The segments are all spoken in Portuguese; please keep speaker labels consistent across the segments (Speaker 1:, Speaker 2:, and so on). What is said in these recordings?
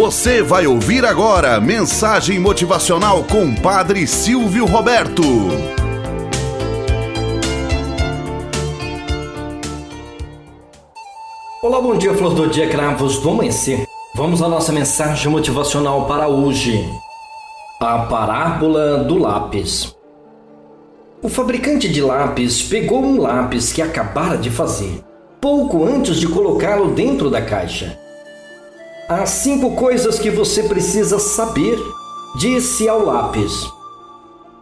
Speaker 1: Você vai ouvir agora mensagem motivacional com Padre Silvio Roberto.
Speaker 2: Olá, bom dia, flor do dia, cravos do amanhecer. Vamos à nossa mensagem motivacional para hoje. A parábola do lápis. O fabricante de lápis pegou um lápis que acabara de fazer, pouco antes de colocá-lo dentro da caixa. Há cinco coisas que você precisa saber, disse ao lápis.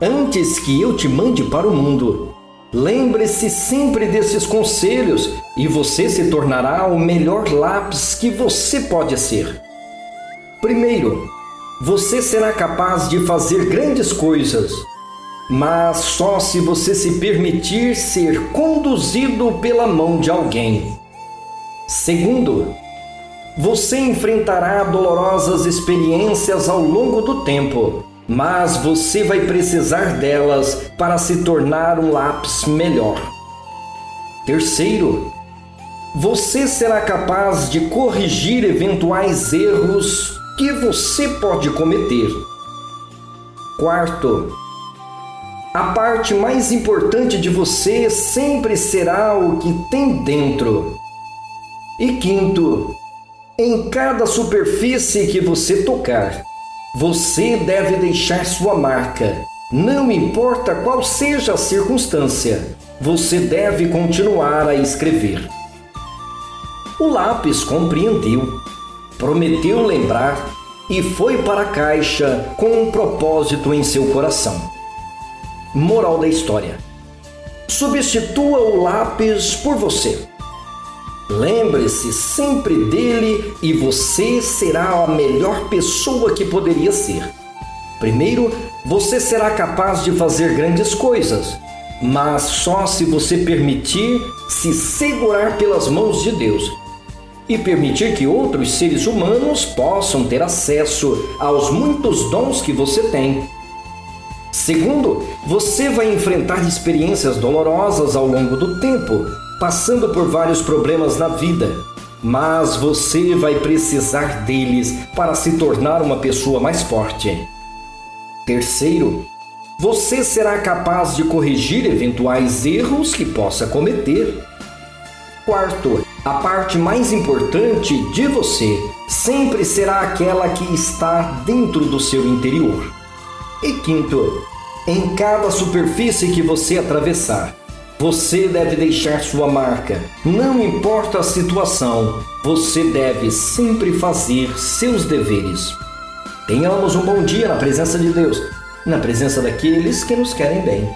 Speaker 2: Antes que eu te mande para o mundo, lembre-se sempre desses conselhos e você se tornará o melhor lápis que você pode ser. Primeiro, você será capaz de fazer grandes coisas mas só se você se permitir ser conduzido pela mão de alguém. Segundo, você enfrentará dolorosas experiências ao longo do tempo, mas você vai precisar delas para se tornar um lápis melhor. Terceiro, você será capaz de corrigir eventuais erros que você pode cometer. Quarto, a parte mais importante de você sempre será o que tem dentro. E quinto, em cada superfície que você tocar, você deve deixar sua marca. Não importa qual seja a circunstância, você deve continuar a escrever. O lápis compreendeu, prometeu lembrar e foi para a caixa com um propósito em seu coração. Moral da história: substitua o lápis por você. Lembre-se sempre dele e você será a melhor pessoa que poderia ser. Primeiro, você será capaz de fazer grandes coisas, mas só se você permitir se segurar pelas mãos de Deus e permitir que outros seres humanos possam ter acesso aos muitos dons que você tem. Segundo, você vai enfrentar experiências dolorosas ao longo do tempo, passando por vários problemas na vida, mas você vai precisar deles para se tornar uma pessoa mais forte. Terceiro, você será capaz de corrigir eventuais erros que possa cometer. Quarto, a parte mais importante de você sempre será aquela que está dentro do seu interior. E quinto, em cada superfície que você atravessar, você deve deixar sua marca. Não importa a situação, você deve sempre fazer seus deveres. Tenhamos um bom dia na presença de Deus, na presença daqueles que nos querem bem.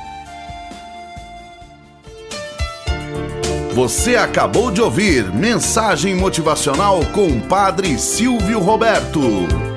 Speaker 1: Você acabou de ouvir Mensagem Motivacional com o Padre Silvio Roberto.